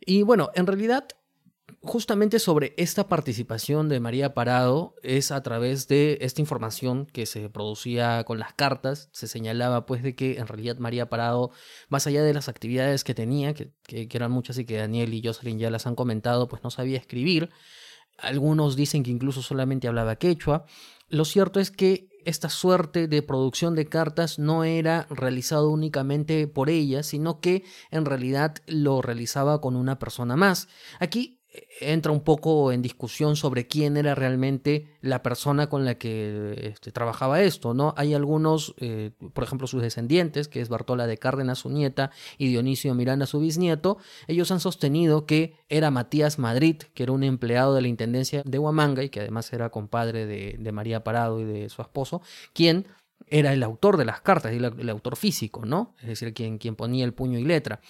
Y bueno, en realidad justamente sobre esta participación de María Parado es a través de esta información que se producía con las cartas. Se señalaba pues de que en realidad María Parado, más allá de las actividades que tenía, que, que, que eran muchas y que Daniel y Jocelyn ya las han comentado, pues no sabía escribir. Algunos dicen que incluso solamente hablaba quechua. Lo cierto es que esta suerte de producción de cartas no era realizado únicamente por ella, sino que en realidad lo realizaba con una persona más. Aquí entra un poco en discusión sobre quién era realmente la persona con la que este, trabajaba esto, ¿no? Hay algunos, eh, por ejemplo, sus descendientes, que es Bartola de Cárdenas, su nieta, y Dionisio Miranda, su bisnieto, ellos han sostenido que era Matías Madrid, que era un empleado de la Intendencia de Huamanga y que además era compadre de, de María Parado y de su esposo, quien era el autor de las cartas, el, el, autor físico, ¿no? Es decir, quien, quien ponía el puño y letra.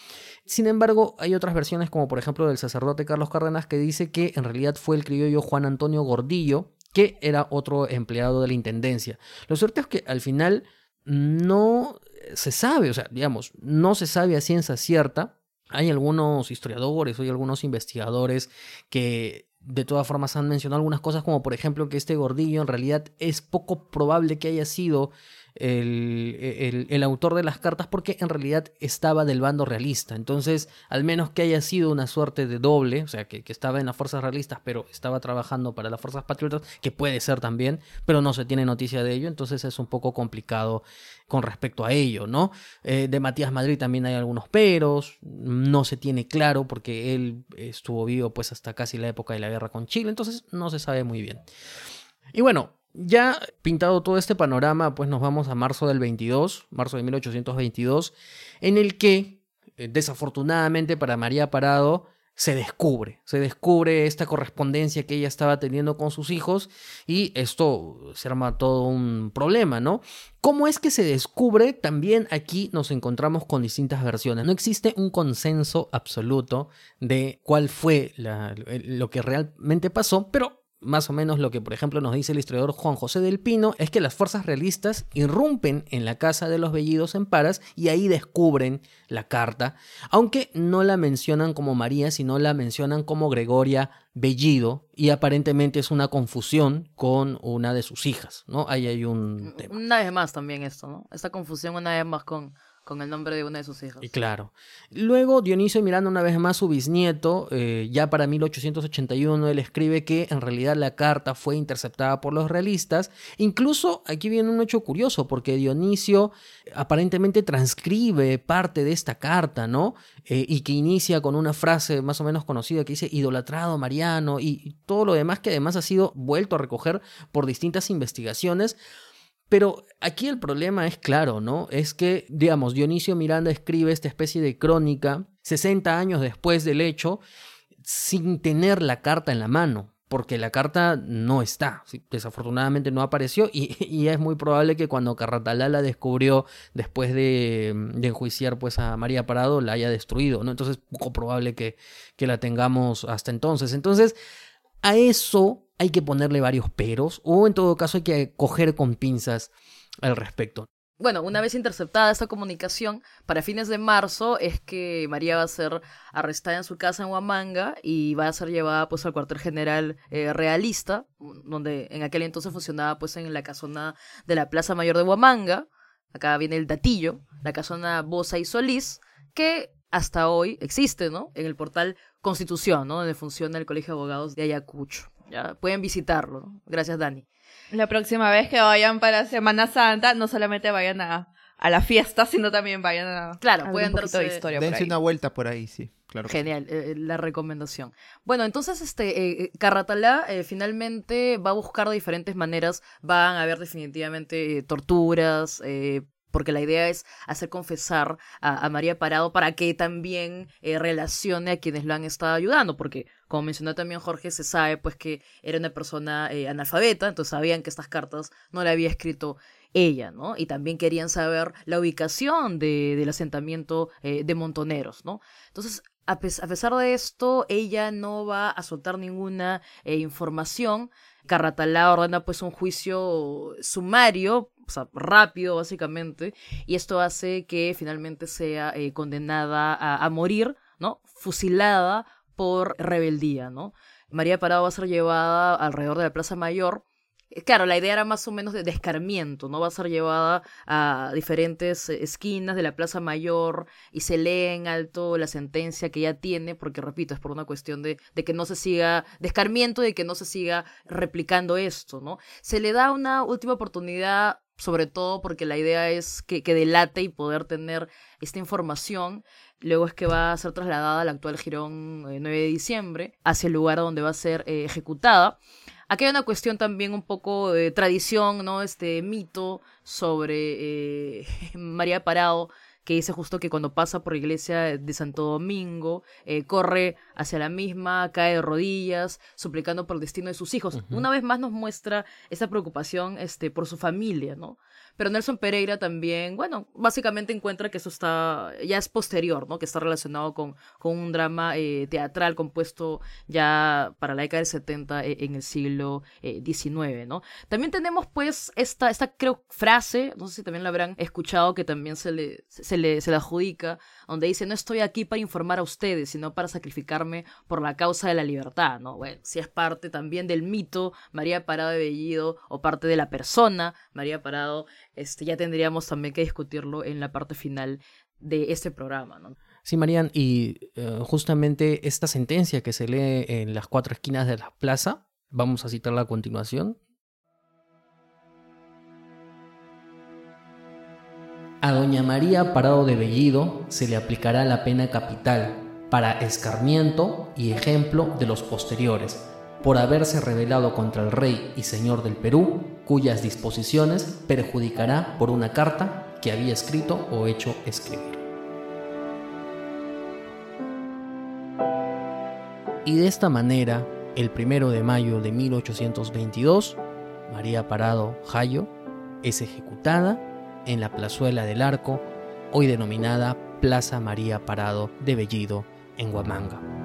Sin embargo, hay otras versiones, como por ejemplo del sacerdote Carlos Cárdenas, que dice que en realidad fue el criollo Juan Antonio Gordillo, que era otro empleado de la intendencia. Lo cierto es que al final no se sabe, o sea, digamos, no se sabe a ciencia cierta. Hay algunos historiadores, hay algunos investigadores que de todas formas han mencionado algunas cosas como por ejemplo que este gordillo en realidad es poco probable que haya sido el, el, el, autor de las cartas porque en realidad estaba del bando realista. Entonces, al menos que haya sido una suerte de doble, o sea, que, que, estaba en las fuerzas realistas, pero estaba trabajando para las fuerzas patriotas, que puede ser también, pero no se tiene noticia de ello, entonces es un poco complicado con respecto a ello, ¿no? Eh, de Matías Madrid también hay algunos peros, no se tiene claro porque él estuvo vivo pues hasta casi la época de la guerra con Chile, entonces no se sabe muy bien. Y bueno, ya pintado todo este panorama, pues nos vamos a marzo del 22, marzo de 1822, en el que, eh, desafortunadamente para María Parado, se descubre, se descubre esta correspondencia que ella estaba teniendo con sus hijos y esto se arma todo un problema, ¿no? ¿Cómo es que se descubre? También aquí nos encontramos con distintas versiones. No existe un consenso absoluto de cuál fue lo que realmente pasó, pero más o menos lo que, por ejemplo, nos dice el historiador Juan José del Pino, es que las fuerzas realistas irrumpen en la casa de los Bellidos en Paras y ahí descubren la carta, aunque no la mencionan como María, sino la mencionan como Gregoria Bellido, y aparentemente es una confusión con una de sus hijas, ¿no? Ahí hay un tema. Una vez más también esto, ¿no? Esta confusión una vez más con, con el nombre de una de sus hijas. Y claro. Luego Dionisio mirando una vez más su bisnieto, eh, ya para 1881 él escribe que en realidad la carta fue interceptada por los realistas. Incluso aquí viene un hecho curioso porque Dionisio aparentemente transcribe parte de esta carta, ¿no? Eh, y que inicia con una frase más o menos conocida que dice idolatrado Mariano y todo lo demás que además ha sido vuelto a recoger por distintas investigaciones. Pero aquí el problema es claro, ¿no? Es que, digamos, Dionisio Miranda escribe esta especie de crónica 60 años después del hecho sin tener la carta en la mano, porque la carta no está, desafortunadamente no apareció y, es muy probable que cuando Carratalá la descubrió después de, enjuiciar pues a María Parado la haya destruido, ¿no? Entonces es poco probable que, que la tengamos hasta entonces. Entonces, a eso hay que ponerle varios peros o en todo caso hay que coger con pinzas al respecto. Bueno, una vez interceptada esta comunicación, para fines de marzo es que María va a ser arrestada en su casa en Huamanga y va a ser llevada pues al cuartel general eh, realista, donde en aquel entonces funcionaba pues en la casona de la Plaza Mayor de Huamanga. Acá viene el datillo, la casona Bosa y Solís, que hasta hoy existe, ¿no? En el portal Constitución, ¿no? Donde funciona el Colegio de Abogados de Ayacucho. Ya pueden visitarlo. ¿no? Gracias, Dani. La próxima vez que vayan para Semana Santa, no solamente vayan a, a la fiesta, sino también vayan a. Claro, a pueden darse. de historia. Dense por ahí. una vuelta por ahí, sí. Claro. sí. Genial, eh, la recomendación. Bueno, entonces este eh, Carratalá eh, finalmente va a buscar de diferentes maneras, van a haber definitivamente eh, torturas, eh, porque la idea es hacer confesar a, María Parado para que también eh, relacione a quienes lo han estado ayudando, porque como mencionó también Jorge, se sabe pues que era una persona eh, analfabeta, entonces sabían que estas cartas no le había escrito ella, ¿no? Y también querían saber la ubicación de, del asentamiento eh, de Montoneros, ¿no? Entonces, a, pes a, pesar de esto, ella no va a soltar ninguna eh, información. Carratalá ordena pues un juicio sumario, o sea, rápido básicamente, y esto hace que finalmente sea eh, condenada a, a morir, ¿no? Fusilada por rebeldía, ¿no? María Parado va a ser llevada alrededor de la Plaza Mayor. Claro, la idea era más o menos de, de escarmiento, ¿no? Va a ser llevada a diferentes esquinas de la Plaza Mayor y se lee en alto la sentencia que ya tiene, porque repito, es por una cuestión de, de que no se siga, de escarmiento, de que no se siga replicando esto, ¿no? Se le da una última oportunidad sobre todo porque la idea es que, que, delate y poder tener esta información. Luego es que va a ser trasladada al actual Girón eh, 9 de diciembre, hacia el lugar donde va a ser eh, ejecutada. Aquí hay una cuestión también un poco de tradición, ¿no? Este mito sobre eh, María Parado, que dice justo que cuando pasa por la iglesia de Santo Domingo, eh, corre hacia la misma, cae de rodillas, suplicando por el destino de sus hijos. Uh -huh. Una vez más nos muestra esa preocupación este, por su familia, ¿no? Pero Nelson Pereira también, bueno, básicamente encuentra que eso está, ya es posterior, ¿no? Que está relacionado con, con un drama eh, teatral compuesto ya para la década del 70 eh, en el siglo XIX, eh, ¿no? También tenemos pues esta, esta creo, frase, no sé si también la habrán escuchado, que también se le, se le, se le adjudica, donde dice, no estoy aquí para informar a ustedes, sino para sacrificarme por la causa de la libertad, ¿no? Bueno, si es parte también del mito María Parado de Bellido o parte de la persona María Parado, este, ya tendríamos también que discutirlo en la parte final de este programa, ¿no? Sí, Marian, y uh, justamente esta sentencia que se lee en las cuatro esquinas de la plaza, vamos a citarla a continuación. A doña María Parado de Bellido se le aplicará la pena capital para escarmiento y ejemplo de los posteriores, por haberse rebelado contra el rey y señor del Perú, cuyas disposiciones perjudicará por una carta que había escrito o hecho escribir. Y de esta manera, el primero de mayo de 1822, María Parado Jayo es ejecutada en la plazuela del Arco, hoy denominada Plaza María Parado de Bellido, en Huamanga.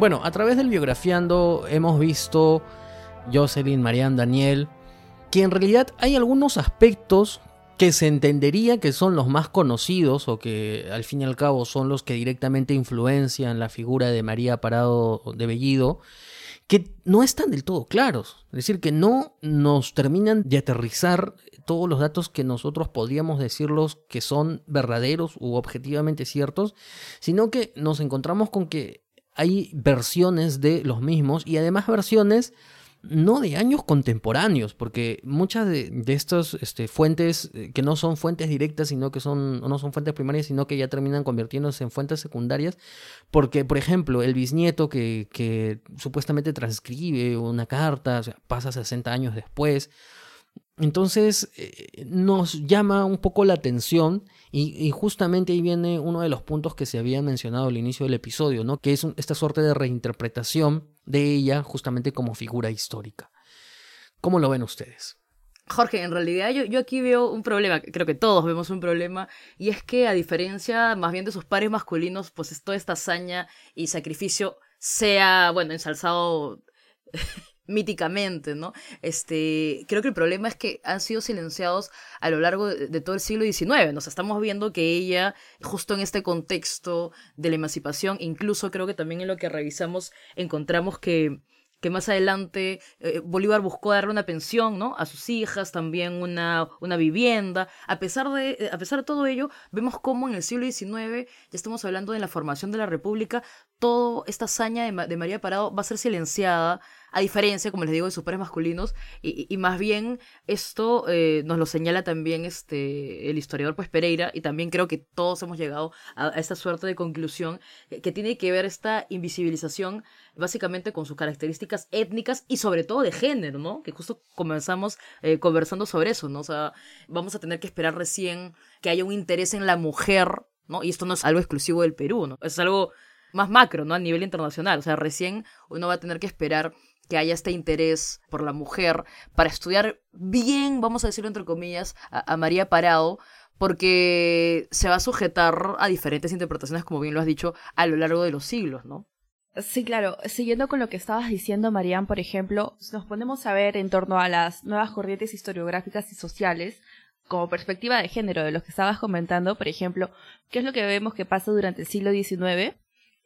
Bueno, a través del biografiando hemos visto Jocelyn, Marianne, Daniel, que en realidad hay algunos aspectos que se entendería que son los más conocidos o que al fin y al cabo son los que directamente influencian la figura de María Parado de Bellido, que no están del todo claros. Es decir, que no nos terminan de aterrizar todos los datos que nosotros podríamos decirlos que son verdaderos u objetivamente ciertos, sino que nos encontramos con que hay versiones de los mismos y además versiones no de años contemporáneos, porque muchas de, estas este, fuentes eh, que no son fuentes directas, sino que no son fuentes primarias, sino que ya terminan convirtiéndose en fuentes secundarias, porque, por ejemplo, el bisnieto que supuestamente transcribe una carta, pasa 60 años después, entonces eh, nos llama un poco la atención y, justamente ahí viene uno de los puntos que se había mencionado al inicio del episodio, ¿no? que es esta suerte de reinterpretación de ella justamente como figura histórica. ¿Cómo lo ven ustedes? Jorge, en realidad yo, yo, aquí veo un problema, creo que todos vemos un problema, y es que a diferencia más bien de sus pares masculinos, pues toda esta hazaña y sacrificio sea, bueno, ensalzado míticamente, ¿no? Este, creo que el problema es que han sido silenciados a lo largo de, todo el siglo XIX. Nos estamos viendo que ella, justo en este contexto de la emancipación, incluso creo que también en lo que revisamos encontramos que que más adelante eh, Bolívar buscó darle una pensión, ¿no? A sus hijas, también una, una vivienda. A pesar, de, eh, a pesar de todo ello, vemos cómo en el siglo XIX, ya estamos hablando de la formación de la República, toda esta hazaña de, de María Parado va a ser silenciada a diferencia, como les digo, de superes masculinos, y, más bien esto eh, nos lo señala también este, el historiador pues Pereira, y también creo que todos hemos llegado a, esta suerte de conclusión que, tiene que ver esta invisibilización básicamente con sus características étnicas y sobre todo de género, ¿no? Que justo comenzamos eh, conversando sobre eso, ¿no? O sea, vamos a tener que esperar recién que haya un interés en la mujer, ¿no? Y esto no es algo exclusivo del Perú, ¿no? Es algo más macro, ¿no? A nivel internacional. O sea, recién uno va a tener que esperar que haya este interés por la mujer para estudiar bien, vamos a decirlo entre comillas, a, María Parado, porque se va a sujetar a diferentes interpretaciones, como bien lo has dicho, a lo largo de los siglos, ¿no? Sí, claro. Siguiendo con lo que estabas diciendo, Marían, por ejemplo, nos ponemos a ver en torno a las nuevas corrientes historiográficas y sociales, como perspectiva de género de los que estabas comentando, por ejemplo, ¿qué es lo que vemos que pasa durante el siglo XIX?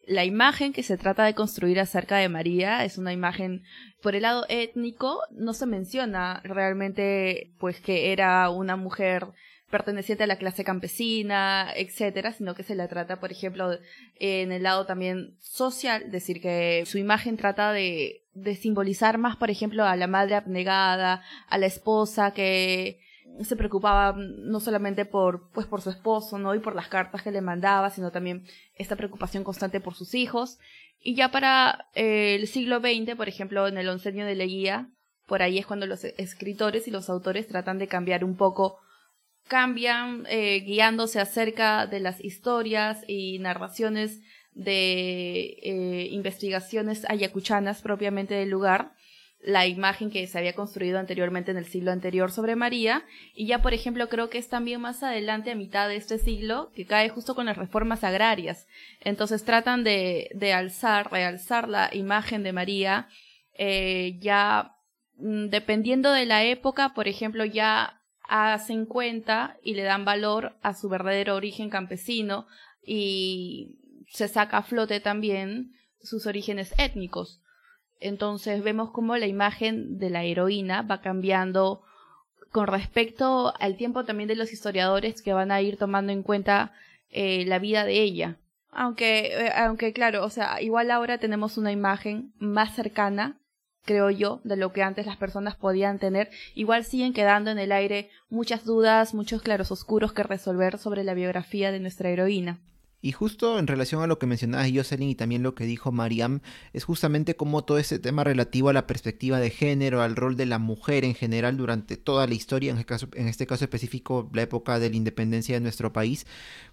La imagen que se trata de construir acerca de María es una imagen por el lado étnico no se menciona realmente pues que era una mujer perteneciente a la clase campesina, etcétera, sino que se la trata, por ejemplo, en el lado también social, decir que su imagen trata de, de simbolizar más, por ejemplo, a la madre abnegada, a la esposa que se preocupaba no solamente por, pues, por su esposo, ¿no? Y por las cartas que le mandaba, sino también esta preocupación constante por sus hijos. Y ya para eh, el siglo XX, por ejemplo, en el oncenio de Leguía, por ahí es cuando los escritores y los autores tratan de cambiar un poco, cambian eh, guiándose acerca de las historias y narraciones de eh, investigaciones ayacuchanas propiamente del lugar la imagen que se había construido anteriormente en el siglo anterior sobre María, y ya por ejemplo creo que es también más adelante a mitad de este siglo, que cae justo con las reformas agrarias. Entonces tratan de, de alzar, realzar la imagen de María, eh, ya mm, dependiendo de la época, por ejemplo, ya hacen cuenta y le dan valor a su verdadero origen campesino y se saca a flote también sus orígenes étnicos. Entonces vemos cómo la imagen de la heroína va cambiando con respecto al tiempo también de los historiadores que van a ir tomando en cuenta eh, la vida de ella. Aunque, eh, aunque claro, o sea, igual ahora tenemos una imagen más cercana, creo yo, de lo que antes las personas podían tener. Igual siguen quedando en el aire muchas dudas, muchos claros oscuros que resolver sobre la biografía de nuestra heroína. Y justo en relación a lo que mencionabas Jocelyn y también lo que dijo Mariam, es justamente como todo ese tema relativo a la perspectiva de género, al rol de la mujer en general durante toda la historia, en, este caso, en este caso específico la época de la independencia de nuestro país,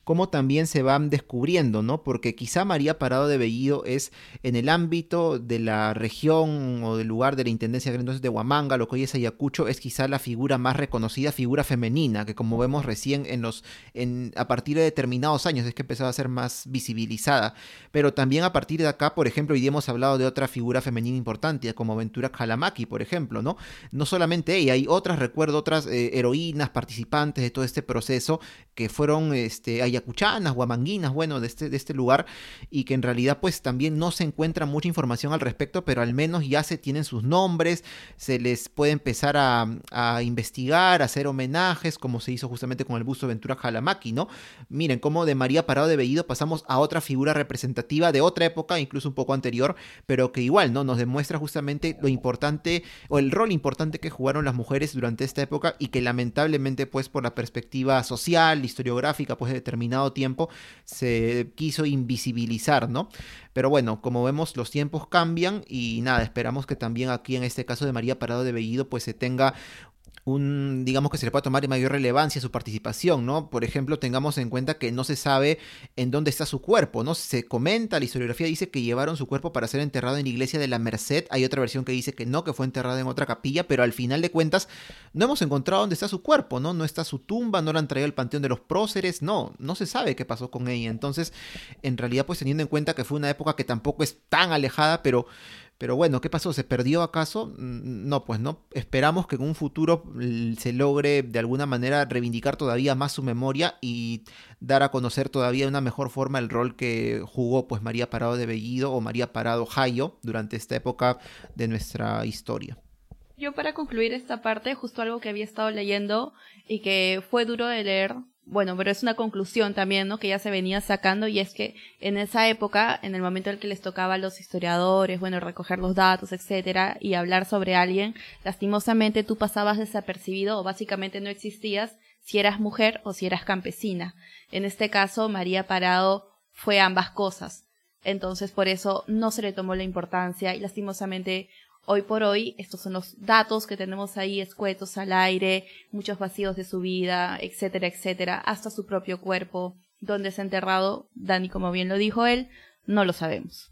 como también se van descubriendo, ¿no? Porque quizá María Parado de Bellido es en el ámbito de la región o del lugar de la intendencia entonces de Huamanga, lo que hoy es Ayacucho, es quizá la figura más reconocida, figura femenina, que como vemos recién en los, en, a partir de determinados años es que empezaba a ser más visibilizada. Pero también a partir de acá, por ejemplo, hoy día hemos hablado de otra figura femenina importante, como Ventura Kalamaki, por ejemplo, ¿no? No solamente ella, hay otras, recuerdo, otras eh, heroínas, participantes de todo este proceso, que fueron este, ayacuchanas, guamanguinas, bueno, de este, de este lugar, y que en realidad pues también no se encuentra mucha información al respecto, pero al menos ya se tienen sus nombres, se les puede empezar a, investigar, a hacer homenajes, como se hizo justamente con el busto Ventura Kalamaki, ¿no? Miren cómo de María Parado de Bellido pasamos a otra figura representativa de otra época, incluso un poco anterior, pero que igual, ¿no? Nos demuestra justamente lo importante o el rol importante que jugaron las mujeres durante esta época y que lamentablemente, pues, por la perspectiva social, historiográfica, pues, de determinado tiempo, se quiso invisibilizar, ¿no? Pero bueno, como vemos, los tiempos cambian y nada, esperamos que también aquí en este caso de María Parado de Bellido, pues se tenga un, digamos que se le pueda tomar mayor relevancia su participación, ¿no? Por ejemplo, tengamos en cuenta que no se sabe en dónde está su cuerpo, ¿no? Se comenta, la historiografía dice que llevaron su cuerpo para ser enterrado en la iglesia de la Merced, hay otra versión que dice que no, que fue enterrado en otra capilla, pero al final de cuentas no hemos encontrado dónde está su cuerpo, ¿no? No está su tumba, no la han traído al panteón de los próceres, no, no se sabe qué pasó con ella. Entonces, en realidad, pues teniendo en cuenta que fue una época que tampoco es tan alejada, pero pero bueno, ¿qué pasó? ¿Se perdió acaso? Mm, no, pues no. Esperamos que en un futuro se logre de alguna manera reivindicar todavía más su memoria y dar a conocer todavía de una mejor forma el rol que jugó pues María Parado de Bellido o María Parado Jayo durante esta época de nuestra historia. Yo para concluir esta parte, justo algo que había estado leyendo y que fue duro de leer, bueno, pero es una conclusión también, ¿no? Que ya se venía sacando y es que en esa época, en el momento en que les tocaba a los historiadores, bueno, recoger los datos, etcétera, y hablar sobre alguien, lastimosamente tú pasabas desapercibido o básicamente no existías si eras mujer o si eras campesina. En este caso, María Parado fue ambas cosas. Entonces, por eso no se le tomó la importancia y lastimosamente Hoy por hoy, estos son los datos que tenemos ahí escuetos al aire, muchos vacíos de su vida, etcétera, etcétera, hasta su propio cuerpo. ¿Dónde se ha enterrado? Dani, como bien lo dijo él, no lo sabemos.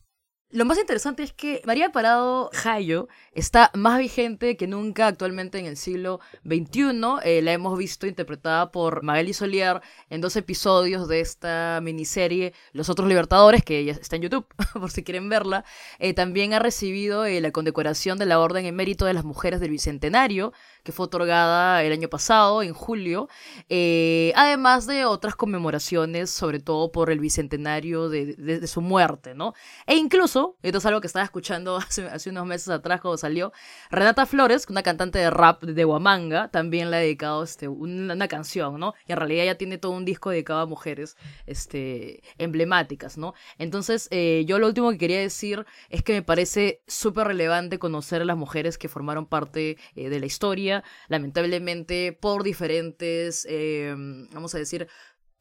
Lo más interesante es que María Parado Jayo está más vigente que nunca actualmente en el siglo XXI. Eh, la hemos visto interpretada por Magali Solier en dos episodios de esta miniserie Los Otros Libertadores, que ya está en YouTube, por si quieren verla. Eh, también ha recibido eh, la condecoración de la Orden en Mérito de las Mujeres del Bicentenario, que fue otorgada el año pasado, en julio, eh, además de otras conmemoraciones, sobre todo por el bicentenario de, su muerte, ¿no? E incluso, esto es algo que estaba escuchando hace, hace, unos meses atrás cuando salió, Renata Flores, una cantante de rap de Huamanga, también le ha dedicado este, una, canción, ¿no? Y en realidad ya tiene todo un disco dedicado a mujeres este, emblemáticas, ¿no? Entonces, eh, yo lo último que quería decir es que me parece súper relevante conocer a las mujeres que formaron parte eh, de la historia, lamentablemente por diferentes, eh, vamos a decir,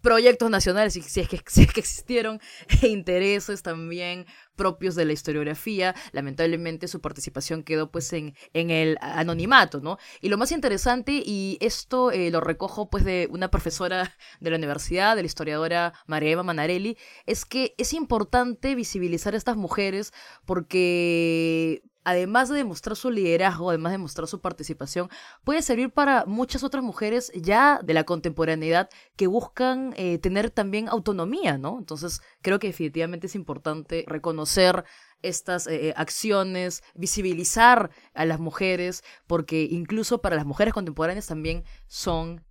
proyectos nacionales, si, es, que, si es que existieron, e intereses también propios de la historiografía, lamentablemente su participación quedó pues en, en el anonimato, ¿no? Y lo más interesante, y esto eh, lo recojo pues de una profesora de la universidad, de la historiadora María Eva Manarelli, es que es importante visibilizar a estas mujeres porque además de demostrar su liderazgo, además de mostrar su participación, puede servir para muchas otras mujeres ya de la contemporaneidad que buscan eh, tener también autonomía, ¿no? Entonces, creo que definitivamente es importante reconocer estas eh, acciones, visibilizar a las mujeres, porque incluso para las mujeres contemporáneas también son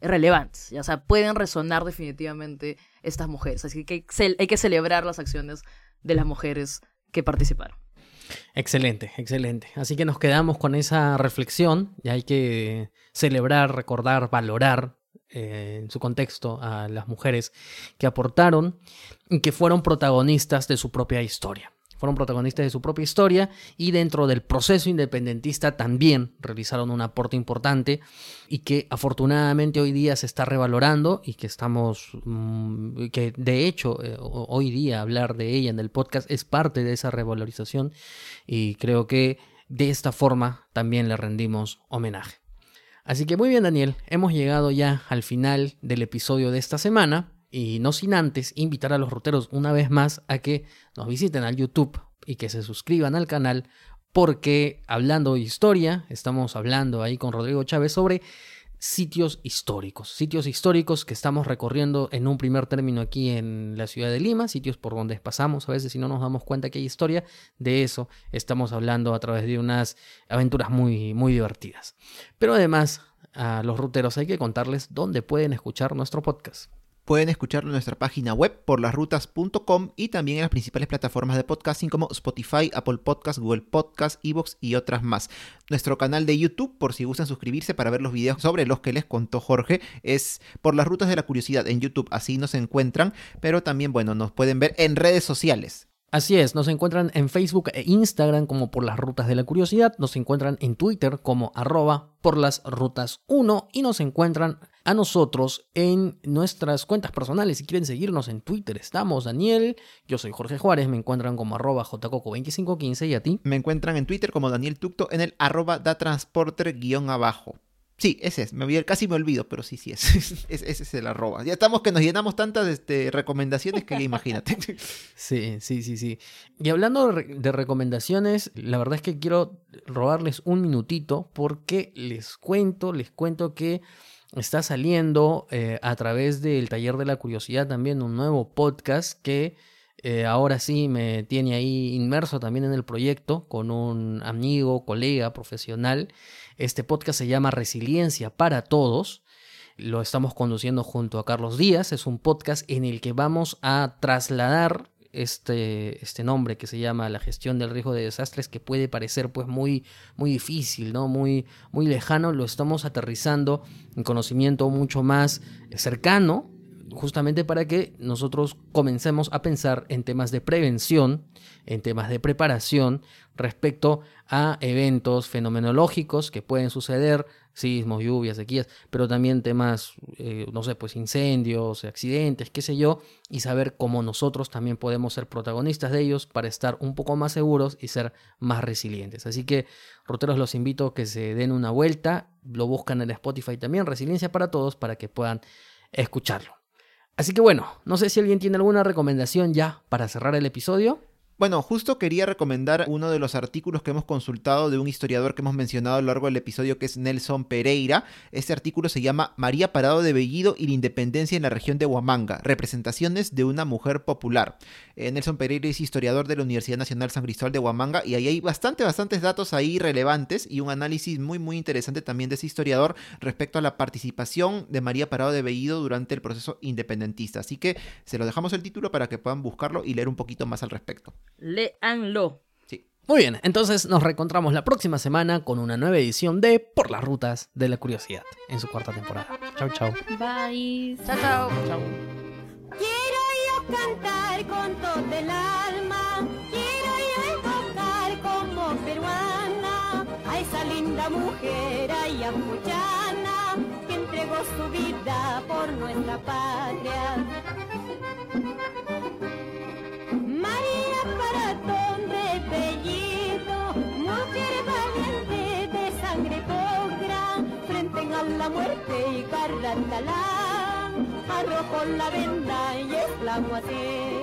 relevantes, ya sea, pueden resonar definitivamente estas mujeres, así que hay que celebrar las acciones de las mujeres que participaron. Excelente, excelente. Así que nos quedamos con esa reflexión y hay que celebrar, recordar, valorar eh, en su contexto a las mujeres que aportaron y que fueron protagonistas de su propia historia fueron protagonistas de su propia historia y dentro del proceso independentista también realizaron un aporte importante y que afortunadamente hoy día se está revalorando y que estamos, mm, que de hecho eh, hoy día hablar de ella en el podcast es parte de esa revalorización y creo que de esta forma también le rendimos homenaje. Así que muy bien Daniel, hemos llegado ya al final del episodio de esta semana. Y no sin antes invitar a los ruteros una vez más a que nos visiten al YouTube y que se suscriban al canal porque hablando de historia, estamos hablando ahí con Rodrigo Chávez sobre sitios históricos. Sitios históricos que estamos recorriendo en un primer término aquí en la ciudad de Lima, sitios por donde pasamos a veces si no nos damos cuenta que hay historia. De eso estamos hablando a través de unas aventuras muy, muy divertidas. Pero además, a los ruteros hay que contarles dónde pueden escuchar nuestro podcast. Pueden escucharlo en nuestra página web por lasrutas.com y también en las principales plataformas de podcasting como Spotify, Apple Podcasts, Google Podcasts, Evox y otras más. Nuestro canal de YouTube, por si gustan suscribirse para ver los videos sobre los que les contó Jorge, es por las rutas de la curiosidad en YouTube, así nos encuentran, pero también, bueno, nos pueden ver en redes sociales. Así es, nos encuentran en Facebook e Instagram como por las rutas de la curiosidad, nos encuentran en Twitter como arroba por las rutas 1 y nos encuentran a nosotros en nuestras cuentas personales. Si quieren seguirnos en Twitter, estamos Daniel, yo soy Jorge Juárez, me encuentran como arroba jcoco2515 y a ti. Me encuentran en Twitter como Daniel Tucto en el arroba datransporter guion abajo. Sí, ese es. Me, casi me olvido, pero sí, sí es. ese es el arroba. Ya estamos que nos llenamos tantas este, recomendaciones que imagínate. Sí, sí, sí, sí. Y hablando de recomendaciones, la verdad es que quiero robarles un minutito porque les cuento, les cuento que está saliendo eh, a través del taller de la curiosidad también un nuevo podcast que eh, ahora sí me tiene ahí inmerso también en el proyecto con un amigo, colega, profesional. Este podcast se llama Resiliencia para Todos. Lo estamos conduciendo junto a Carlos Díaz. Es un podcast en el que vamos a trasladar este, este nombre que se llama la gestión del riesgo de desastres, que puede parecer pues muy, muy difícil, ¿no? Muy, muy lejano, lo estamos aterrizando en conocimiento mucho más cercano justamente para que nosotros comencemos a pensar en temas de prevención, en temas de preparación respecto a eventos fenomenológicos que pueden suceder, sismos, lluvias, sequías, pero también temas, eh, no sé, pues incendios, accidentes, qué sé yo, y saber cómo nosotros también podemos ser protagonistas de ellos para estar un poco más seguros y ser más resilientes. Así que, roteros, los invito a que se den una vuelta, lo buscan en Spotify también, Resiliencia para Todos, para que puedan escucharlo. Así que bueno, no sé si alguien tiene alguna recomendación ya para cerrar el episodio. Bueno, justo quería recomendar uno de los artículos que hemos consultado de un historiador que hemos mencionado a lo largo del episodio que es Nelson Pereira. Este artículo se llama María Parado de Bellido y la independencia en la región de Huamanga, representaciones de una mujer popular. Eh, Nelson Pereira es historiador de la Universidad Nacional San Cristóbal de Huamanga y ahí hay bastante, bastantes datos ahí relevantes y un análisis muy, muy interesante también de ese historiador respecto a la participación de María Parado de Bellido durante el proceso independentista. Así que se lo dejamos el título para que puedan buscarlo y leer un poquito más al respecto. Leanlo. Sí. Muy bien, entonces nos reencontramos la próxima semana con una nueva edición de Por las Rutas de la Curiosidad en su cuarta temporada. Chau, chau. Bye. Chao, chao. Chau. Quiero yo cantar con todo el alma, quiero yo evocar como peruana a esa linda mujer ayacuchana que entregó su vida por nuestra patria. La muerte y carratalán, arrojó la venda y exclamó así.